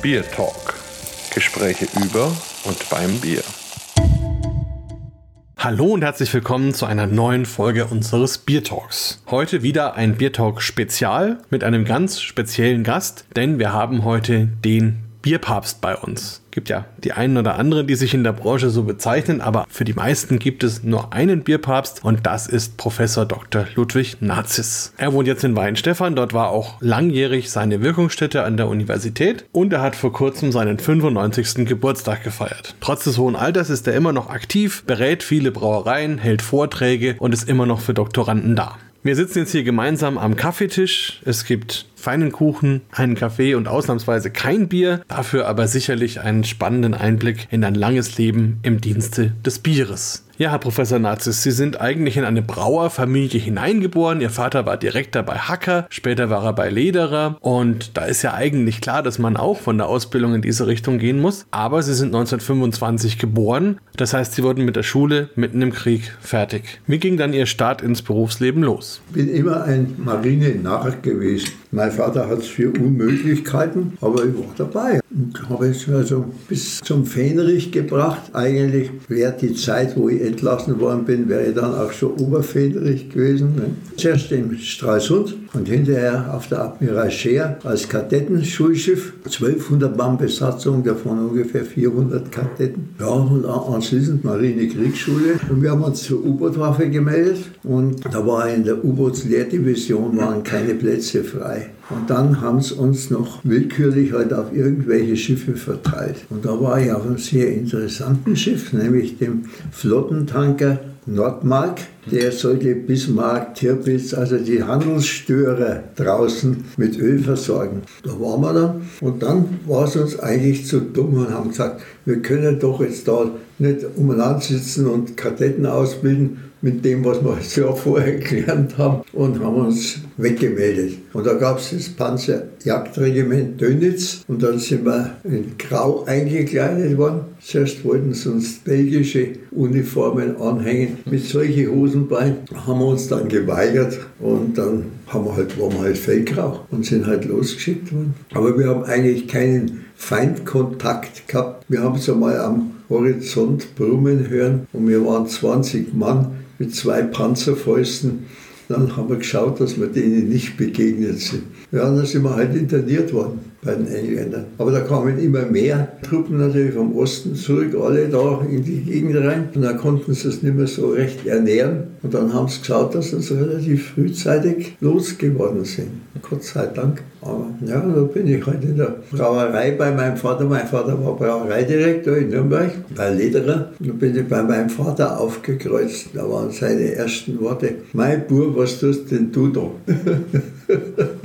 Bier Talk. Gespräche über und beim Bier. Hallo und herzlich willkommen zu einer neuen Folge unseres Bier Talks. Heute wieder ein Bier Talk Spezial mit einem ganz speziellen Gast, denn wir haben heute den Bierpapst bei uns. Gibt ja die einen oder anderen, die sich in der Branche so bezeichnen, aber für die meisten gibt es nur einen Bierpapst und das ist Professor Dr. Ludwig Nazis. Er wohnt jetzt in Weinstefan, dort war auch langjährig seine Wirkungsstätte an der Universität und er hat vor kurzem seinen 95. Geburtstag gefeiert. Trotz des hohen Alters ist er immer noch aktiv, berät viele Brauereien, hält Vorträge und ist immer noch für Doktoranden da. Wir sitzen jetzt hier gemeinsam am Kaffeetisch. Es gibt feinen Kuchen, einen Kaffee und ausnahmsweise kein Bier, dafür aber sicherlich einen spannenden Einblick in ein langes Leben im Dienste des Bieres. Ja, Herr Professor Nazis, Sie sind eigentlich in eine Brauerfamilie hineingeboren. Ihr Vater war Direktor bei Hacker, später war er bei Lederer und da ist ja eigentlich klar, dass man auch von der Ausbildung in diese Richtung gehen muss. Aber Sie sind 1925 geboren, das heißt, Sie wurden mit der Schule mitten im Krieg fertig. Wie ging dann Ihr Start ins Berufsleben los? Ich bin immer ein Marinenarr gewesen. Mein Vater hat es für Unmöglichkeiten, aber ich war dabei und habe es also bis zum Fähnrich gebracht. Eigentlich wäre die Zeit, wo ich entlassen worden bin, wäre ich dann auch schon Oberfähnrich gewesen. Ne? Zuerst im Stralsund und hinterher auf der Admiral Scheer als Kadettenschulschiff. 1200 Mann Besatzung, davon ungefähr 400 Kadetten. Ja, und anschließend Marine Kriegsschule. Und wir haben uns zur U-Boot-Waffe gemeldet und da war in der U-Bootslehrdivision waren keine Plätze frei. Und dann haben sie uns noch willkürlich halt auf irgendwelche Schiffe verteilt. Und da war ich auf einem sehr interessanten Schiff, nämlich dem Flottentanker Nordmark. Der sollte Bismarck, Tirpitz, also die Handelsstörer draußen mit Öl versorgen. Da waren wir dann. Und dann war es uns eigentlich zu dumm und haben gesagt, wir können doch jetzt da nicht umeinander sitzen und Kadetten ausbilden, mit dem, was wir das vorher gelernt haben und haben uns weggemeldet. Und da gab es das Panzerjagdregiment Dönitz und dann sind wir in Grau eingekleidet worden. Zuerst wollten sie uns belgische Uniformen anhängen mit solchen Hosenbeinen, haben wir uns dann geweigert und dann haben wir halt, waren wir halt Feldgrau und sind halt losgeschickt worden. Aber wir haben eigentlich keinen Feindkontakt gehabt. Wir haben es einmal am Horizont brummen hören und wir waren 20 Mann mit zwei Panzerfäusten. Dann haben wir geschaut, dass wir denen nicht begegnet sind. Ja, dann sind wir halt interniert worden bei den Engländern. Aber da kamen immer mehr Truppen natürlich vom Osten zurück, alle da in die Gegend rein. Und dann konnten sie es nicht mehr so recht ernähren. Und dann haben sie geschaut, dass sie relativ frühzeitig losgeworden sind. Gott sei Dank. Aber ja, da bin ich halt in der Brauerei bei meinem Vater. Mein Vater war Brauereidirektor in Nürnberg, bei Lederer. Da bin ich bei meinem Vater aufgekreuzt. Da waren seine ersten Worte: Mein Bub, was tust denn du da?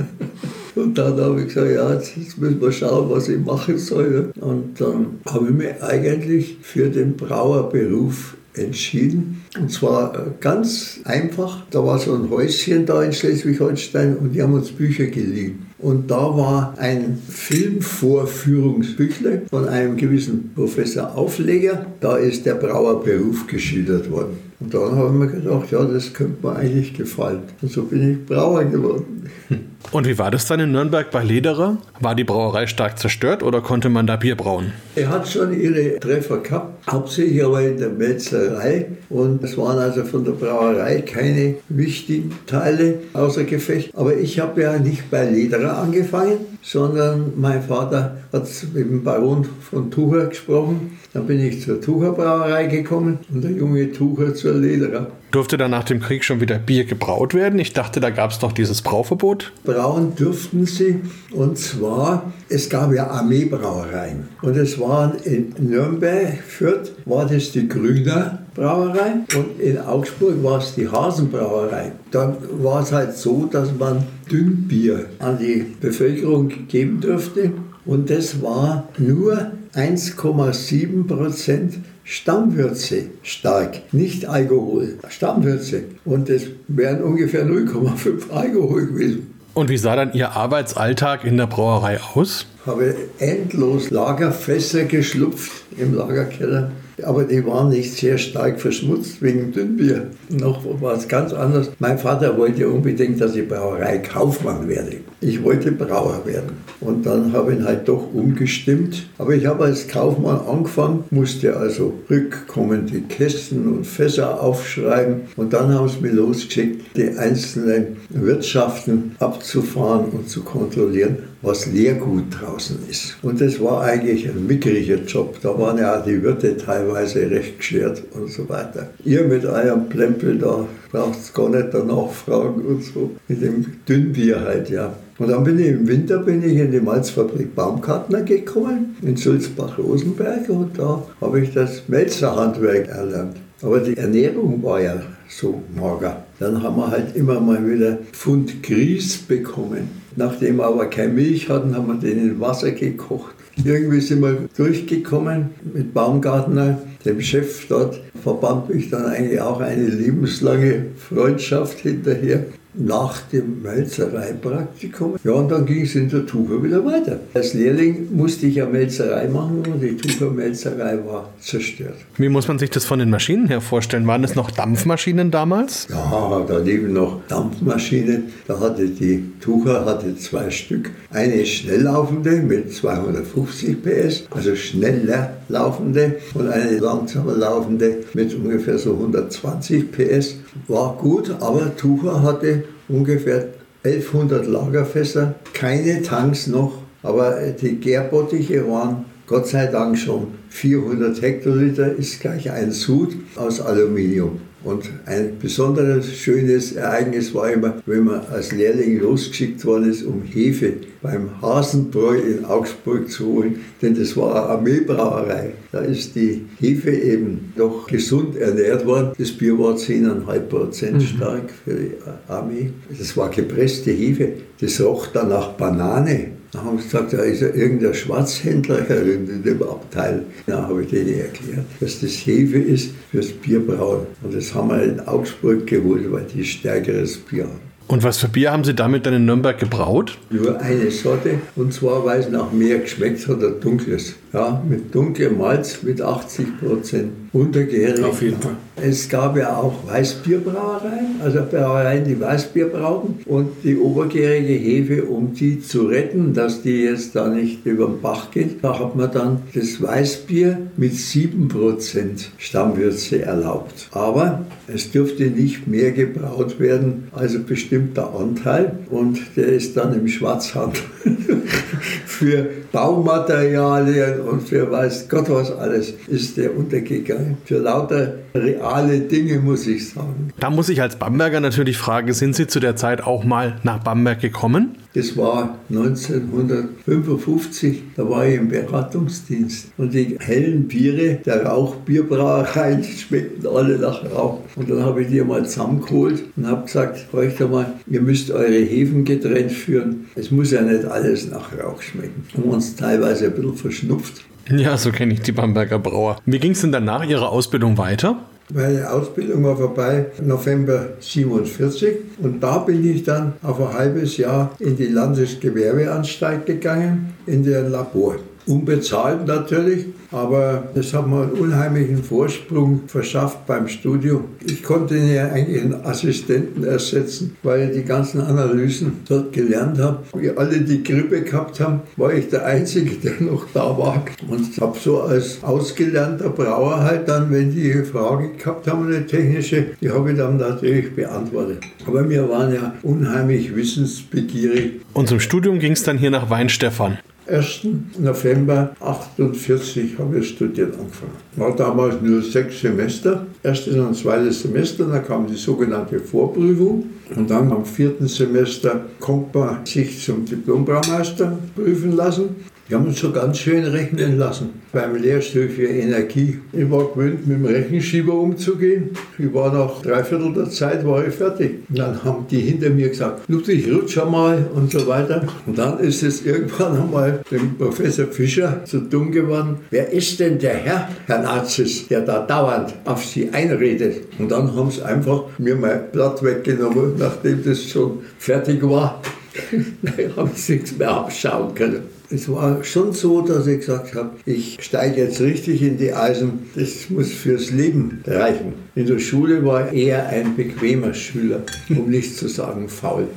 Und dann habe ich gesagt, ja, jetzt müssen wir schauen, was ich machen soll. Und dann habe ich mich eigentlich für den Brauerberuf entschieden. Und zwar äh, ganz einfach. Da war so ein Häuschen da in Schleswig-Holstein und die haben uns Bücher geliehen. Und da war ein Filmvorführungsbüchle von einem gewissen Professor Aufleger. Da ist der Brauerberuf geschildert worden. Und dann habe ich mir gedacht, ja, das könnte mir eigentlich gefallen. Und so bin ich Brauer geworden. Und wie war das dann in Nürnberg bei Lederer? War die Brauerei stark zerstört oder konnte man da Bier brauen? Er hat schon ihre Treffer gehabt, hauptsächlich aber in der Melzerei. Und es waren also von der Brauerei keine wichtigen Teile außer Gefecht. Aber ich habe ja nicht bei Lederer angefangen, sondern mein Vater hat mit dem Baron von Tucher gesprochen. Dann bin ich zur Tucher Brauerei gekommen und der junge Tucher zur Lederer. Durfte dann nach dem Krieg schon wieder Bier gebraut werden? Ich dachte, da gab es doch dieses Brauverbot. Brauen dürften sie. Und zwar, es gab ja Armeebrauereien. Und es waren in Nürnberg, Fürth, war das die Grüner Brauerei. Und in Augsburg war es die Hasenbrauerei. Da war es halt so, dass man Dünnbier an die Bevölkerung geben durfte. Und das war nur 1,7 Prozent Stammwürze stark, nicht Alkohol, Stammwürze. Und das wären ungefähr 0,5 Alkohol gewesen. Und wie sah dann Ihr Arbeitsalltag in der Brauerei aus? Habe endlos Lagerfässer geschlupft im Lagerkeller aber die waren nicht sehr stark verschmutzt wegen Dünnbier. Noch war es ganz anders. Mein Vater wollte unbedingt, dass ich Brauereikaufmann werde. Ich wollte Brauer werden. Und dann habe ich ihn halt doch umgestimmt. Aber ich habe als Kaufmann angefangen, musste also rückkommende Kästen und Fässer aufschreiben. Und dann haben sie mir losgeschickt, die einzelnen Wirtschaften abzufahren und zu kontrollieren, was Leergut draußen ist. Und das war eigentlich ein mickriger Job. Da waren ja auch die Wirte teilweise recht geschert und so weiter. Ihr mit eurem Plempel da braucht es gar nicht danach fragen und so. Mit dem Dünnbier halt, ja. Und dann bin ich im Winter bin ich in die Malzfabrik Baumgartner gekommen, in Sulzbach-Rosenberg und da habe ich das Melzerhandwerk erlernt. Aber die Ernährung war ja so mager. Dann haben wir halt immer mal wieder Pfund Grieß bekommen. Nachdem wir aber keine Milch hatten, haben wir den in Wasser gekocht. Irgendwie sind wir durchgekommen mit Baumgartner, dem Chef dort, verband mich dann eigentlich auch eine lebenslange Freundschaft hinterher nach dem Melzereipraktikum. Ja, und dann ging es in der Tucher wieder weiter. Als Lehrling musste ich ja Melzerei machen und die Tuchermelzerei war zerstört. Wie muss man sich das von den Maschinen her vorstellen? Waren es noch Dampfmaschinen damals? Ja, da liegen noch Dampfmaschinen. Da hatte die Tucher hatte zwei Stück. Eine schnelllaufende mit 250 PS, also schneller laufende und eine langsamer laufende mit ungefähr so 120 PS. War gut, aber Tucher hatte ungefähr 1100 Lagerfässer, keine Tanks noch, aber die Gärbottiche waren Gott sei Dank schon 400 Hektoliter, ist gleich ein Sud aus Aluminium. Und ein besonderes schönes Ereignis war immer, wenn man als Lehrling losgeschickt worden ist, um Hefe beim Hasenbräu in Augsburg zu holen, denn das war eine Armeebrauerei. Da ist die Hefe eben doch gesund ernährt worden. Das Bier war 10,5 Prozent mhm. stark für die Armee. Das war gepresste Hefe. Das roch dann nach Banane. Da haben sie gesagt, da ist ja irgendein Schwarzhändler in dem Abteil. Da habe ich denen erklärt, dass das Hefe ist fürs Bierbrauen. Und das haben wir in Augsburg geholt, weil die stärkeres Bier haben. Und was für Bier haben Sie damit dann in Nürnberg gebraut? Nur eine Sorte. Und zwar, weil es nach mehr geschmeckt hat, ein dunkles. Ja, mit dunklem Malz mit 80 Prozent untergärig. Auf jeden Fall. Es gab ja auch Weißbierbrauereien, also Brauereien, die Weißbier brauten und die obergärige Hefe, um die zu retten, dass die jetzt da nicht über den Bach geht, da hat man dann das Weißbier mit 7% Stammwürze erlaubt. Aber es dürfte nicht mehr gebraut werden als ein bestimmter Anteil und der ist dann im Schwarzhandel für Baumaterialien und für weiß Gott was alles ist der untergegangen. Für lauter reale Dinge, muss ich sagen. Da muss ich als Bamberger natürlich fragen, sind Sie zu der Zeit auch mal nach Bamberg gekommen? Das war 1955, da war ich im Beratungsdienst. Und die hellen Biere der Rauchbierbrauereien schmeckten alle nach Rauch. Und dann habe ich die mal zusammengeholt und habe gesagt, euch mal, ihr müsst eure Hefen getrennt führen. Es muss ja nicht alles nach Rauch schmecken. Haben uns teilweise ein bisschen verschnupft. Ja, so kenne ich die Bamberger Brauer. Wie ging es denn dann nach Ihrer Ausbildung weiter? Meine Ausbildung war vorbei, November 47. Und da bin ich dann auf ein halbes Jahr in die Landesgewerbeanstalt gegangen, in der Labor. Unbezahlt natürlich, aber das hat mir einen unheimlichen Vorsprung verschafft beim Studium. Ich konnte ja eigentlich einen Assistenten ersetzen, weil ich die ganzen Analysen dort gelernt habe. Wir alle die Grippe gehabt haben, war ich der Einzige, der noch da war. Und habe so als ausgelernter Brauer halt dann, wenn die eine Frage gehabt haben, eine technische, die habe ich dann natürlich beantwortet. Aber wir waren ja unheimlich wissensbegierig. Und zum Studium ging es dann hier nach Weinstefan. 1. November 48 habe ich studieren angefangen. War damals nur sechs Semester, erstes und zweites Semester, dann kam die sogenannte Vorprüfung und dann am vierten Semester konnte man sich zum Diplombraumeister prüfen lassen. Die haben uns so ganz schön rechnen lassen beim Lehrstuhl für Energie. Ich war gewöhnt, mit dem Rechenschieber umzugehen. Ich war nach dreiviertel der Zeit war ich fertig. Und dann haben die hinter mir gesagt, Ludwig, rutsch mal und so weiter. Und dann ist es irgendwann einmal dem Professor Fischer zu dumm geworden. Wer ist denn der Herr, Herr Nazis, der da dauernd auf Sie einredet? Und dann haben sie einfach mir mein Blatt weggenommen, nachdem das schon fertig war da habe ich nichts mehr abschauen können. Es war schon so, dass ich gesagt habe, ich steige jetzt richtig in die Eisen, das muss fürs Leben reichen. In der Schule war ich eher ein bequemer Schüler, um nicht zu sagen faul.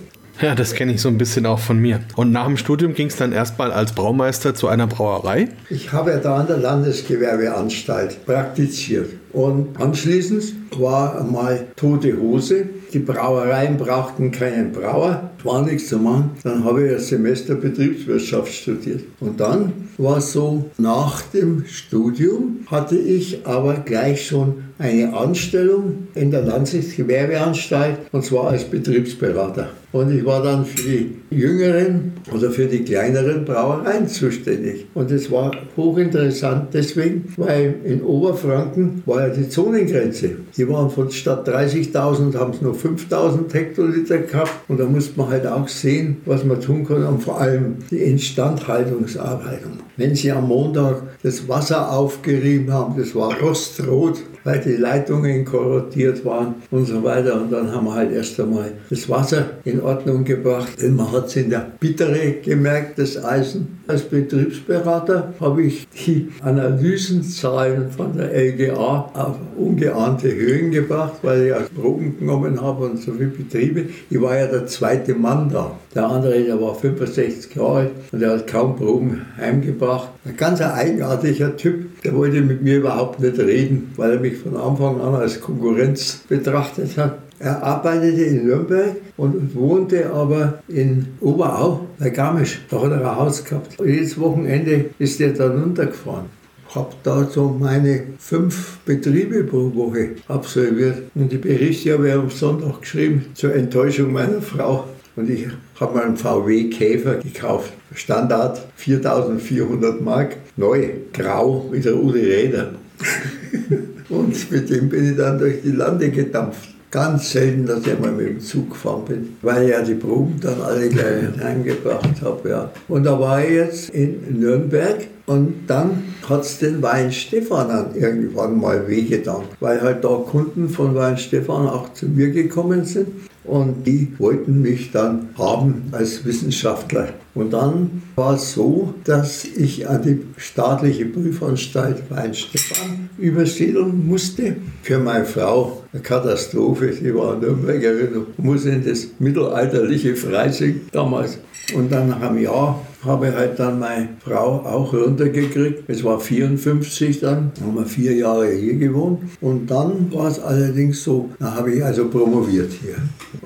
Ja, das kenne ich so ein bisschen auch von mir. Und nach dem Studium ging es dann erstmal als Braumeister zu einer Brauerei? Ich habe ja da an der Landesgewerbeanstalt praktiziert. Und anschließend war einmal tote Hose. Die Brauereien brauchten keinen Brauer, war nichts zu machen. Dann habe ich ein Semester Betriebswirtschaft studiert. Und dann war es so, nach dem Studium hatte ich aber gleich schon eine Anstellung in der Landesgewerbeanstalt und zwar als Betriebsberater. Und ich war dann für die jüngeren oder für die kleineren Brauereien zuständig. Und es war hochinteressant deswegen, weil in Oberfranken war ja die Zonengrenze. Die waren von statt 30.000 haben es nur 5.000 Hektoliter gehabt. Und da musste man halt auch sehen, was man tun kann und vor allem die Instandhaltungsarbeiten. Wenn sie am Montag das Wasser aufgerieben haben, das war rostrot, weil die Leitungen korrodiert waren und so weiter. Und dann haben wir halt erst einmal das Wasser in Ordnung gebracht. Denn man hat es in der Bittere gemerkt, das Eisen. Als Betriebsberater habe ich die Analysenzahlen von der LGA auf ungeahnte Höhen gebracht, weil ich auch Proben genommen habe und so viele Betriebe. Ich war ja der zweite Mann da. Der andere, der war 65 Jahre alt und der hat kaum Proben heimgebracht. Ein ganz eigenartiger Typ, der wollte mit mir überhaupt nicht reden, weil er mich von Anfang an als Konkurrenz betrachtet hat. Er arbeitete in Nürnberg und wohnte aber in Oberau bei Garmisch. Da hat er ein Haus gehabt. Und jedes Wochenende ist er dann runtergefahren. Habe da so meine fünf Betriebe pro Woche absolviert. Und die Berichte habe ich am Sonntag geschrieben, zur Enttäuschung meiner Frau. Und ich habe mal einen VW Käfer gekauft. Standard 4400 Mark, neu, grau, mit der Udi Räder. und mit dem bin ich dann durch die Lande gedampft. Ganz selten, dass ich mal mit dem Zug gefahren bin, weil ich ja die Proben dann alle gleich heimgebracht habe. Ja. Und da war ich jetzt in Nürnberg und dann hat es den Weinstefan dann irgendwann mal wehgetan, weil halt da Kunden von Weinstefan auch zu mir gekommen sind und die wollten mich dann haben als Wissenschaftler. Und dann war es so, dass ich an die staatliche Prüfanstalt Weinstefan übersiedeln musste. Für meine Frau eine Katastrophe. Sie war Nürnbergerin und musste in das mittelalterliche Freising damals. Und dann nach einem Jahr habe halt dann meine Frau auch runtergekriegt. Es war 54 dann, haben wir vier Jahre hier gewohnt. Und dann war es allerdings so, da habe ich also promoviert hier.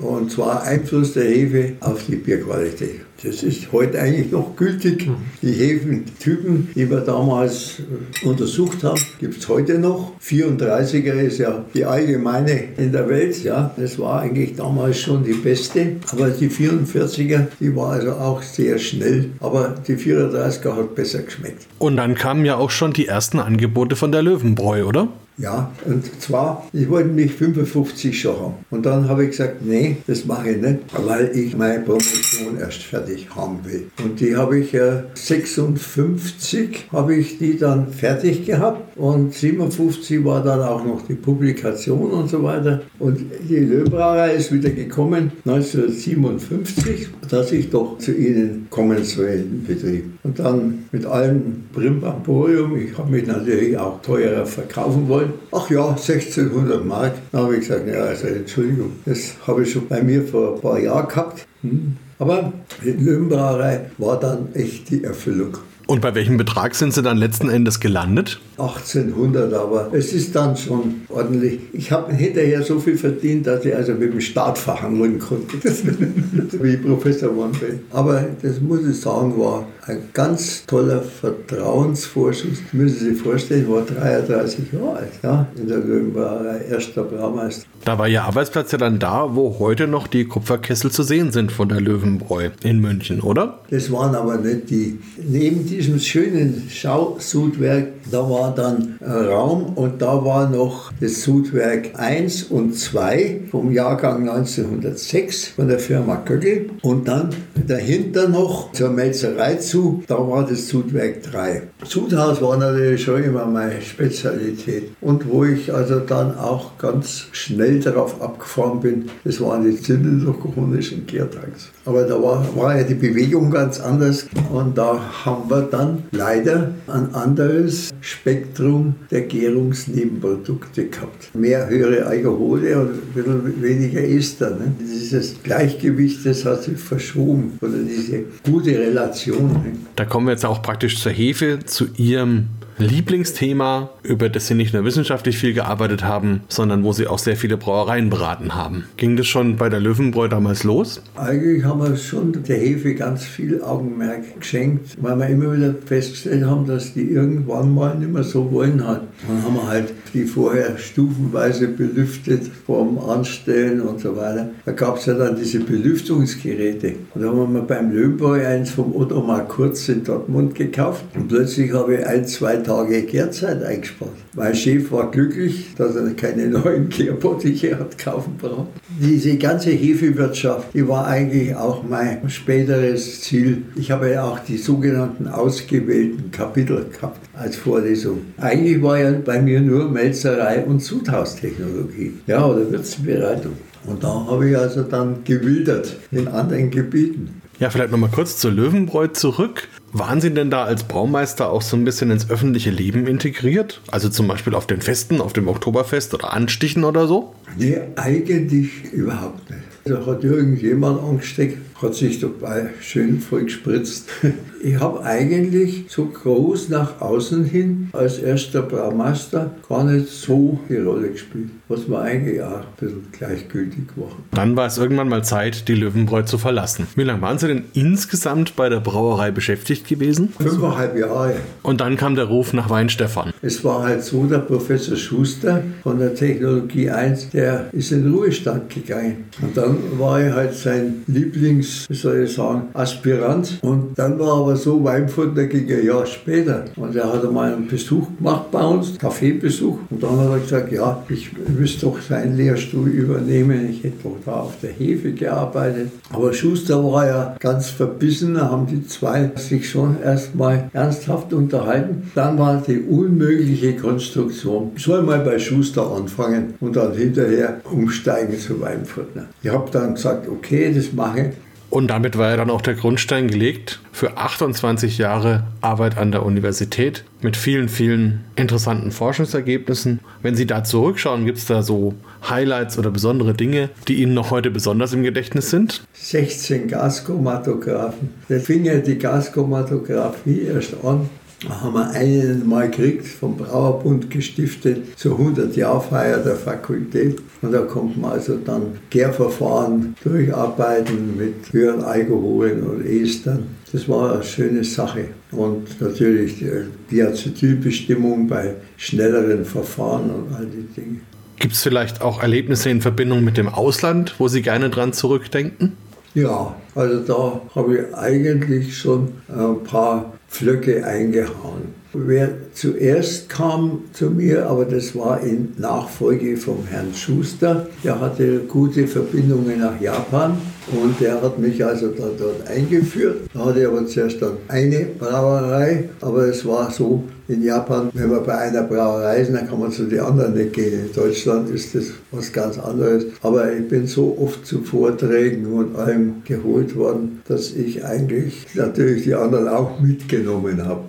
Und zwar Einfluss der Hefe auf die Bierqualität. Das ist heute eigentlich noch gültig. Die Hefentypen, die wir damals untersucht haben, gibt es heute noch. 34er ist ja die allgemeine in der Welt. Ja, das war eigentlich damals schon die beste. Aber die 44er, die war also auch sehr schnell. Aber die 34er hat besser geschmeckt. Und dann kamen ja auch schon die ersten Angebote von der Löwenbräu, oder? Ja, und zwar, ich wollte mich 55 schon haben. Und dann habe ich gesagt, nee, das mache ich nicht, weil ich meine Promotion erst fertig haben will. Und die habe ich ja 56, habe ich die dann fertig gehabt. Und 57 war dann auch noch die Publikation und so weiter. Und die Löbrauerei ist wieder gekommen 1957, dass ich doch zu ihnen kommen soll in Betrieb. Und dann mit allem Brimborium, ich habe mich natürlich auch teurer verkaufen wollen. Ach ja, 1600 Mark. Dann habe ich gesagt, ja, also Entschuldigung, das habe ich schon bei mir vor ein paar Jahren gehabt. Hm. Aber die Löwenbrauerei war dann echt die Erfüllung. Und bei welchem Betrag sind Sie dann letzten Endes gelandet? 1800, aber es ist dann schon ordentlich. Ich habe hinterher so viel verdient, dass ich also mit dem Staat verhandeln konnte, wie Professor bin. Aber das muss ich sagen, war ein ganz toller Vertrauensvorschuss. Müssen Sie sich vorstellen, ich war 33 Jahre alt, ja, in der Löwenbrauerei, erster Braumeister. Da war Ihr Arbeitsplatz ja dann da, wo heute noch die Kupferkessel zu sehen sind von der Löwenbräu in München, oder? Das waren aber nicht die. Neben die diesem schönen Schausudwerk, da war dann Raum und da war noch das Sudwerk 1 und 2 vom Jahrgang 1906 von der Firma Kögel und dann dahinter noch zur Melzerei zu, da war das Sudwerk 3. Sudhaus war natürlich schon immer meine Spezialität und wo ich also dann auch ganz schnell darauf abgefahren bin, das waren die zindellokonischen Gärtanks. Aber da war, war ja die Bewegung ganz anders und da haben wir dann leider ein anderes Spektrum der Gärungsnebenprodukte gehabt. Mehr höhere Alkohole und ein bisschen weniger Ester. Ne? Dieses Gleichgewicht, das hat sich verschoben oder diese gute Relation. Da kommen wir jetzt auch praktisch zur Hefe, zu Ihrem Lieblingsthema, über das Sie nicht nur wissenschaftlich viel gearbeitet haben, sondern wo Sie auch sehr viele Brauereien beraten haben. Ging das schon bei der Löwenbräu damals los? Eigentlich haben wir schon der Hefe ganz viel Augenmerk geschenkt, weil wir immer wieder festgestellt haben, dass die irgendwann mal nicht mehr so wollen hat. Dann haben wir halt die vorher stufenweise belüftet vom Anstellen und so weiter. Da gab es ja dann diese Belüftungsgeräte. Und da haben wir beim Löwenbräu eins vom Otto mal kurz in Dortmund gekauft. Und plötzlich habe ich ein, zwei Tage Gärzeit eingespart. Mein Chef war glücklich, dass er keine neuen Gärbottiche hat kaufen brauchen. Diese ganze Hefewirtschaft, die war eigentlich auch mein späteres Ziel. Ich habe ja auch die sogenannten ausgewählten Kapitel gehabt als Vorlesung. Eigentlich war ja bei mir nur Melzerei und Zuthaustechnologie, ja, oder Würzenbereitung. Und da habe ich also dann gewildert in anderen Gebieten. Ja, vielleicht nochmal kurz zur Löwenbräu zurück. Waren Sie denn da als Braumeister auch so ein bisschen ins öffentliche Leben integriert? Also zum Beispiel auf den Festen, auf dem Oktoberfest oder Anstichen oder so? Nee, eigentlich überhaupt nicht. Da hat irgendjemand angesteckt, hat sich dabei schön voll gespritzt. Ich habe eigentlich so groß nach außen hin als erster Braumeister gar nicht so die Rolle gespielt, was mir eigentlich auch ein bisschen gleichgültig war. Dann war es irgendwann mal Zeit, die Löwenbräu zu verlassen. Wie lange waren Sie denn insgesamt bei der Brauerei beschäftigt gewesen? Fünfeinhalb Jahre. Und dann kam der Ruf nach Weinstefan. Es war halt so, der Professor Schuster von der Technologie 1, der ist in den Ruhestand gegangen. Und dann war ich halt sein Lieblings, wie soll ich sagen, Aspirant. Und dann war aber so, Weinfurt, da ging ein Jahr später. Und er hat einmal einen Besuch gemacht bei uns, Kaffeebesuch. Und dann hat er gesagt, ja, ich müsste doch seinen Lehrstuhl übernehmen. Ich hätte doch da auf der Hefe gearbeitet. Aber Schuster war ja ganz verbissen, da haben die zwei sich schon erstmal ernsthaft unterhalten. Dann war die unmögliche Konstruktion. Ich soll mal bei Schuster anfangen und dann hinterher umsteigen zu Weinfurtner. Ich habe dann gesagt, okay, das mache ich. Und damit war ja dann auch der Grundstein gelegt für 28 Jahre Arbeit an der Universität mit vielen, vielen interessanten Forschungsergebnissen. Wenn Sie da zurückschauen, gibt es da so Highlights oder besondere Dinge, die Ihnen noch heute besonders im Gedächtnis sind? 16 Gaschromatographen. Da fing ja die Gaschromatographie erst an. Da haben wir einen mal gekriegt, vom Brauerbund gestiftet, zur 100-Jahr-Feier der Fakultät. Und da konnte man also dann Gärverfahren durcharbeiten mit höheren Alkoholen und Estern. Das war eine schöne Sache. Und natürlich die Diacetylbestimmung bei schnelleren Verfahren und all die Dinge. Gibt es vielleicht auch Erlebnisse in Verbindung mit dem Ausland, wo Sie gerne dran zurückdenken? Ja, also da habe ich eigentlich schon ein paar Pflöcke eingehauen. Wer zuerst kam zu mir, aber das war in Nachfolge vom Herrn Schuster, der hatte gute Verbindungen nach Japan und der hat mich also da dort eingeführt. Da hatte ich aber zuerst dann eine Brauerei, aber es war so, in Japan, wenn man bei einer Brauerei ist, dann kann man zu den anderen nicht gehen. In Deutschland ist das was ganz anderes. Aber ich bin so oft zu Vorträgen und allem geholt worden, dass ich eigentlich natürlich die anderen auch mitgenommen habe.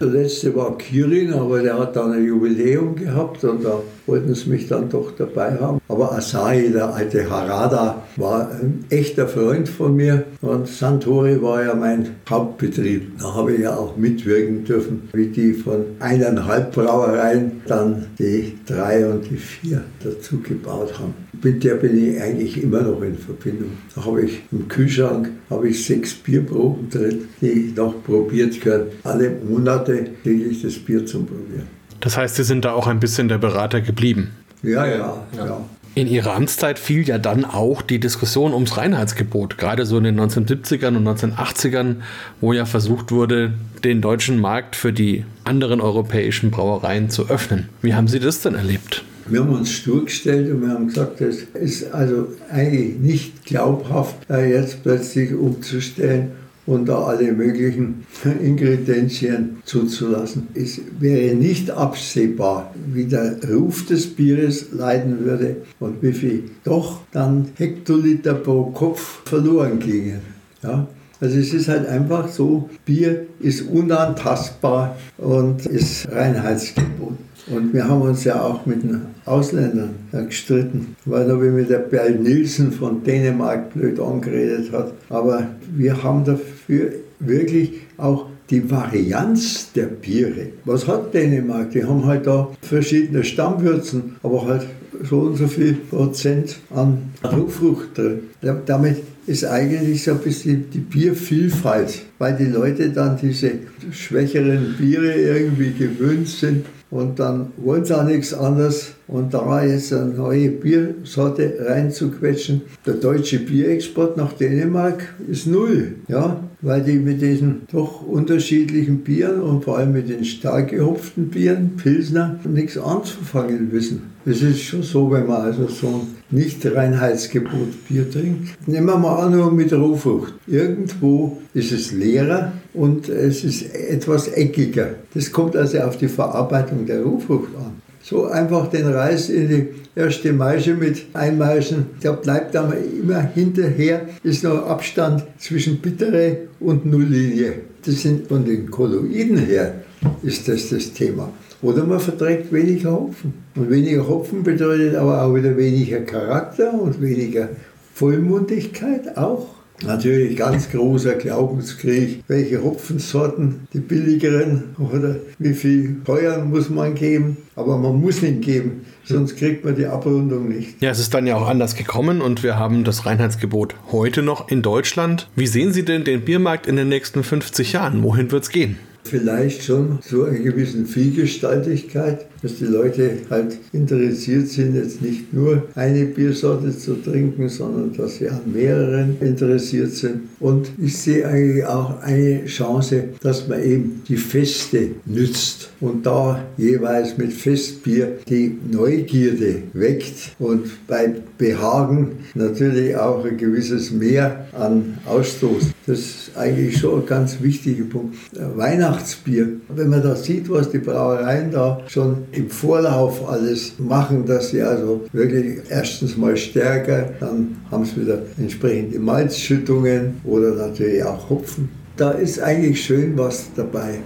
Der letzte war Kirin, aber der hat dann ein Jubiläum gehabt und da wollten sie mich dann doch dabei haben. Aber Asahi, der alte Harada, war ein echter Freund von mir und Santori war ja mein Hauptbetrieb. Da habe ich ja auch mitwirken dürfen, wie die von eineinhalb Brauereien dann die drei und die vier dazu gebaut haben. Mit der bin ich eigentlich immer noch in Verbindung. Da habe ich im Kühlschrank habe ich sechs Bierproben drin, die noch probiert gehören. Alle Monate kriege ich das Bier zum Probieren. Das heißt, Sie sind da auch ein bisschen der Berater geblieben. Ja, ja, ja. In ihrer Amtszeit fiel ja dann auch die Diskussion ums Reinheitsgebot, gerade so in den 1970ern und 1980ern, wo ja versucht wurde, den deutschen Markt für die anderen europäischen Brauereien zu öffnen. Wie haben Sie das denn erlebt? Wir haben uns stur gestellt und wir haben gesagt, das ist also eigentlich nicht glaubhaft, jetzt plötzlich umzustellen und da alle möglichen Ingredienzien zuzulassen. Es wäre nicht absehbar, wie der Ruf des Bieres leiden würde und wie viel doch dann Hektoliter pro Kopf verloren gingen. Ja? Also es ist halt einfach so, Bier ist unantastbar und ist Reinheitsgebot. Und wir haben uns ja auch mit den Ausländern gestritten, weil da wie mit der Berl Nielsen von Dänemark blöd angeredet hat. Aber wir haben dafür wirklich auch die Varianz der Biere. Was hat Dänemark? Die haben halt da verschiedene Stammwürzen, aber halt so und so viel Prozent an Druckfrucht drin. Damit ist eigentlich so ein bisschen die Biervielfalt, weil die Leute dann diese schwächeren Biere irgendwie gewöhnt sind und dann wollen sie auch nichts anderes. Und da jetzt eine neue Biersorte reinzuquetschen. Der deutsche Bierexport nach Dänemark ist null, ja, weil die mit diesen doch unterschiedlichen Bieren und vor allem mit den stark gehopften Bieren, Pilsner, nichts anzufangen wissen. Es ist schon so, wenn man also so ein Nicht-Reinheitsgebot Bier trinkt. Nehmen wir mal an, nur mit Rohfrucht. Irgendwo ist es leerer und es ist etwas eckiger. Das kommt also auf die Verarbeitung der Rohfrucht an. So einfach den Reis in die erste Maische mit einmeischen, der bleibt aber immer hinterher, ist noch Abstand zwischen bittere und Nulllinie. Das sind von den Kolloiden her ist das das Thema. Oder man verträgt weniger Hopfen. Und weniger Hopfen bedeutet aber auch wieder weniger Charakter und weniger Vollmundigkeit auch. Natürlich ganz großer Glaubenskrieg, welche Hopfensorten, die billigeren oder wie viel teuer muss man geben. Aber man muss ihn geben, sonst kriegt man die Abrundung nicht. Ja, es ist dann ja auch anders gekommen und wir haben das Reinheitsgebot heute noch in Deutschland. Wie sehen Sie denn den Biermarkt in den nächsten 50 Jahren? Wohin wird es gehen? vielleicht schon so eine gewisse Vielgestaltigkeit, dass die Leute halt interessiert sind, jetzt nicht nur eine Biersorte zu trinken, sondern dass sie an mehreren interessiert sind. Und ich sehe eigentlich auch eine Chance, dass man eben die Feste nützt und da jeweils mit Festbier die Neugierde weckt und bei Behagen natürlich auch ein gewisses Mehr an Ausstoß. Das ist eigentlich schon ein ganz wichtiger Punkt. Weihnachtsbier, wenn man da sieht, was die Brauereien da schon im Vorlauf alles machen, dass sie also wirklich erstens mal stärker, dann haben sie wieder entsprechende Malzschüttungen oder natürlich auch Hopfen. Da ist eigentlich schön was dabei.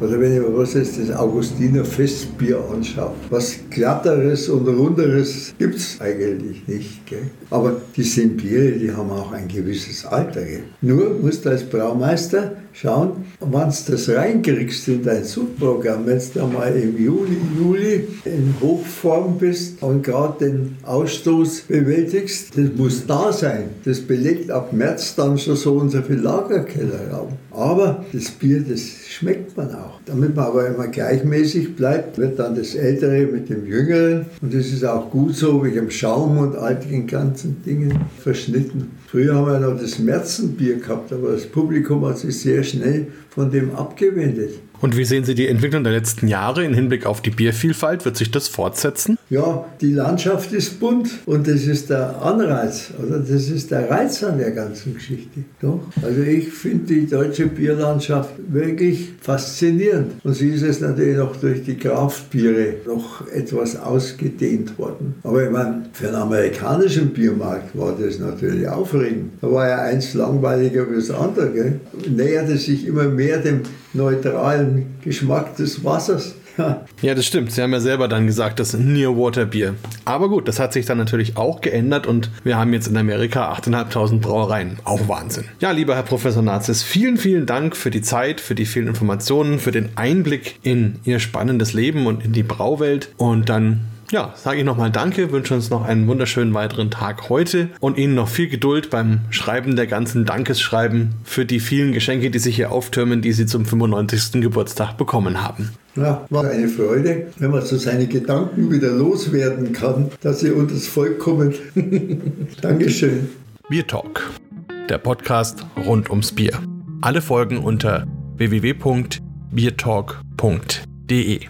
Oder wenn ich mir was jetzt das Augustiner Festbier anschaue, was Glatteres und Runderes gibt es eigentlich nicht. Gell? Aber die Biere, die haben auch ein gewisses Alter. Gell? Nur musst du als Braumeister schauen, wann du das reinkriegst in dein Subprogramm. Wenn du mal im Juli, Juli in Hochform bist und gerade den Ausstoß bewältigst, das muss da sein. Das belegt ab März dann schon so so viel Lagerkellerraum. Aber das Bier, das schmeckt man auch. Damit man aber immer gleichmäßig bleibt, wird dann das Ältere mit dem Jüngeren und das ist auch gut so, wie im Schaum und all den ganzen Dingen verschnitten. Früher haben wir noch das Märzenbier gehabt, aber das Publikum hat sich sehr schnell von dem abgewendet. Und wie sehen Sie die Entwicklung der letzten Jahre im Hinblick auf die Biervielfalt? Wird sich das fortsetzen? Ja, die Landschaft ist bunt und das ist der Anreiz, oder das ist der Reiz an der ganzen Geschichte. Doch? Also ich finde die deutsche Bierlandschaft wirklich faszinierend. Und sie ist es natürlich noch durch die Kraftbiere noch etwas ausgedehnt worden. Aber ich meine, für einen amerikanischen Biermarkt war das natürlich aufregend. Da war ja eins langweiliger wie das andere. Gell? Näherte sich immer mehr dem neutralen Geschmack des Wassers. Ja. das stimmt. Sie haben ja selber dann gesagt, das Nearwater Bier. Aber gut, das hat sich dann natürlich auch geändert und wir haben jetzt in Amerika 8.500 Brauereien. Auch Wahnsinn. Ja, lieber Herr Professor Nazis, vielen, vielen Dank für die Zeit, für die vielen Informationen, für den Einblick in Ihr spannendes Leben und in die Brauwelt. Und dann Ja, sage ich nochmal Danke, wünsche uns noch einen wunderschönen weiteren Tag heute und Ihnen noch viel Geduld beim Schreiben der ganzen Dankesschreiben für die vielen Geschenke, die sich hier auftürmen, die Sie zum 95. Geburtstag bekommen haben. Ja, war eine Freude, wenn man so seine Gedanken wieder loswerden kann, dass sie unter das Volk kommen. Dankeschön. Bier Talk, der Podcast rund ums Bier. Alle Folgen unter www.biertalk.de.